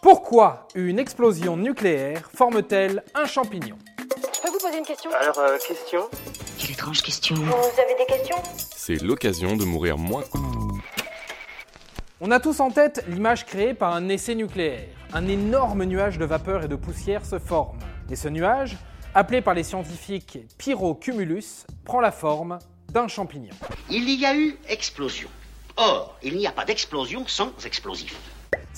Pourquoi une explosion nucléaire forme-t-elle un champignon Je peux vous poser une question Alors, euh, question Quelle étrange question. Vous avez des questions C'est l'occasion de mourir moins. On a tous en tête l'image créée par un essai nucléaire. Un énorme nuage de vapeur et de poussière se forme. Et ce nuage, appelé par les scientifiques pyrocumulus, prend la forme d'un champignon. Il y a eu explosion. Or, il n'y a pas d'explosion sans explosif.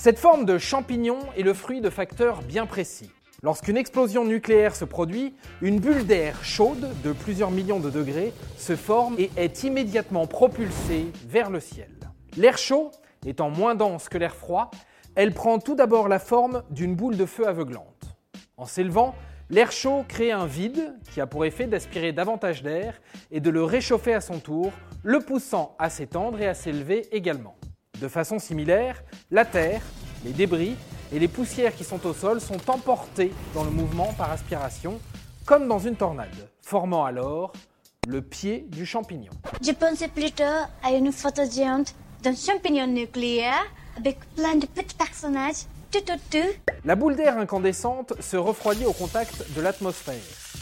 Cette forme de champignon est le fruit de facteurs bien précis. Lorsqu'une explosion nucléaire se produit, une bulle d'air chaude de plusieurs millions de degrés se forme et est immédiatement propulsée vers le ciel. L'air chaud étant moins dense que l'air froid, elle prend tout d'abord la forme d'une boule de feu aveuglante. En s'élevant, l'air chaud crée un vide qui a pour effet d'aspirer davantage d'air et de le réchauffer à son tour, le poussant à s'étendre et à s'élever également. De façon similaire, la Terre, les débris et les poussières qui sont au sol sont emportés dans le mouvement par aspiration, comme dans une tornade, formant alors le pied du champignon. Je pensais plutôt à une photo géante d'un champignon nucléaire avec plein de petits personnages tout autour. La boule d'air incandescente se refroidit au contact de l'atmosphère.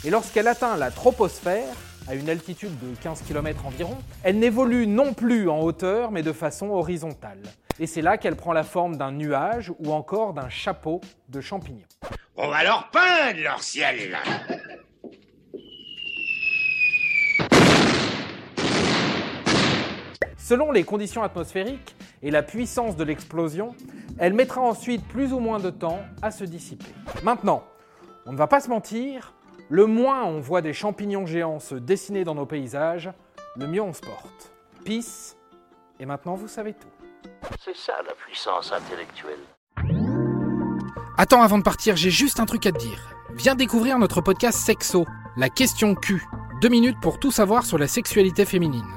Et lorsqu'elle atteint la troposphère, à une altitude de 15 km environ, elle n'évolue non plus en hauteur mais de façon horizontale. Et c'est là qu'elle prend la forme d'un nuage ou encore d'un chapeau de champignons. On va leur peindre leur ciel. Selon les conditions atmosphériques et la puissance de l'explosion, elle mettra ensuite plus ou moins de temps à se dissiper. Maintenant, on ne va pas se mentir, le moins on voit des champignons géants se dessiner dans nos paysages, le mieux on se porte. Peace, et maintenant vous savez tout. C'est ça la puissance intellectuelle. Attends, avant de partir, j'ai juste un truc à te dire. Viens découvrir notre podcast Sexo, la question Q. Deux minutes pour tout savoir sur la sexualité féminine.